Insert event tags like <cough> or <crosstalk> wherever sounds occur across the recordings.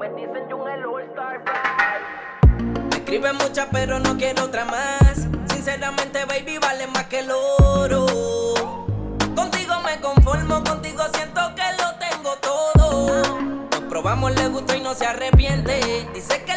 Me dicen yo el All-Star Me escriben muchas, pero no quiero otra más. Sinceramente, baby, vale más que el oro. Contigo me conformo, contigo siento que lo tengo todo. Nos probamos, le gustó y no se arrepiente. Dice que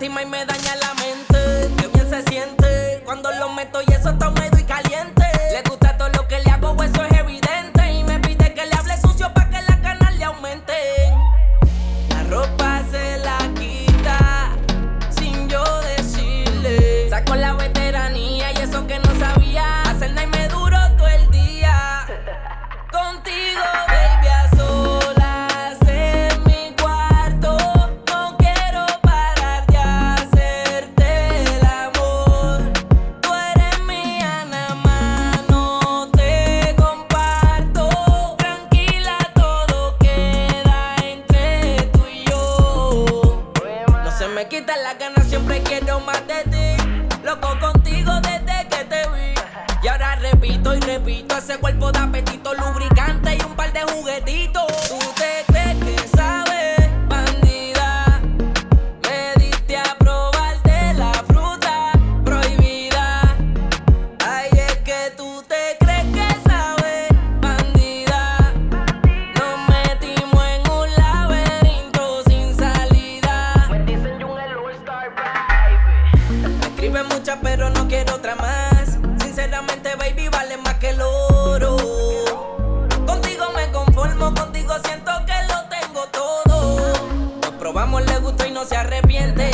Y me daña la mente. Qué bien se siente cuando lo meto y eso está húmedo y caliente. Le gusta todo lo que le Quitan las ganas, siempre quiero más de ti. Loco contigo desde que te vi. Y ahora repito y repito, ese cuerpo de apetito, lubricante y un par de juguetitos. Escriben muchas, pero no quiero otra más. Sinceramente, baby, vale más que el oro. Contigo me conformo, contigo siento que lo tengo todo. Nos probamos, le gustó y no se arrepiente.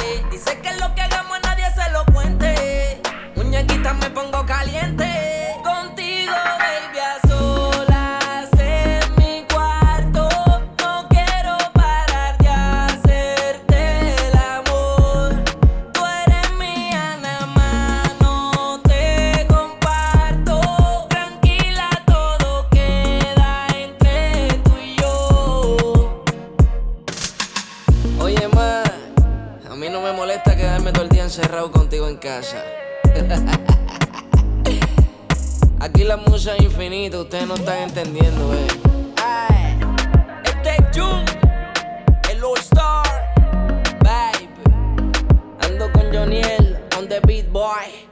Encerrado contigo en casa. <laughs> Aquí la musa es infinita, ustedes no están entendiendo, eh. Ay, este es Jun, el All Star, baby. Ando con Joniel, on the beat boy.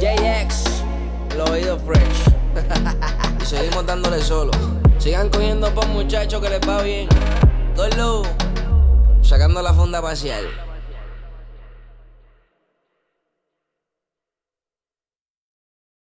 JX, el oído fresh. <laughs> y seguimos dándole solo. Sigan cogiendo pa' muchachos que les va bien. Golo, sacando la funda parcial.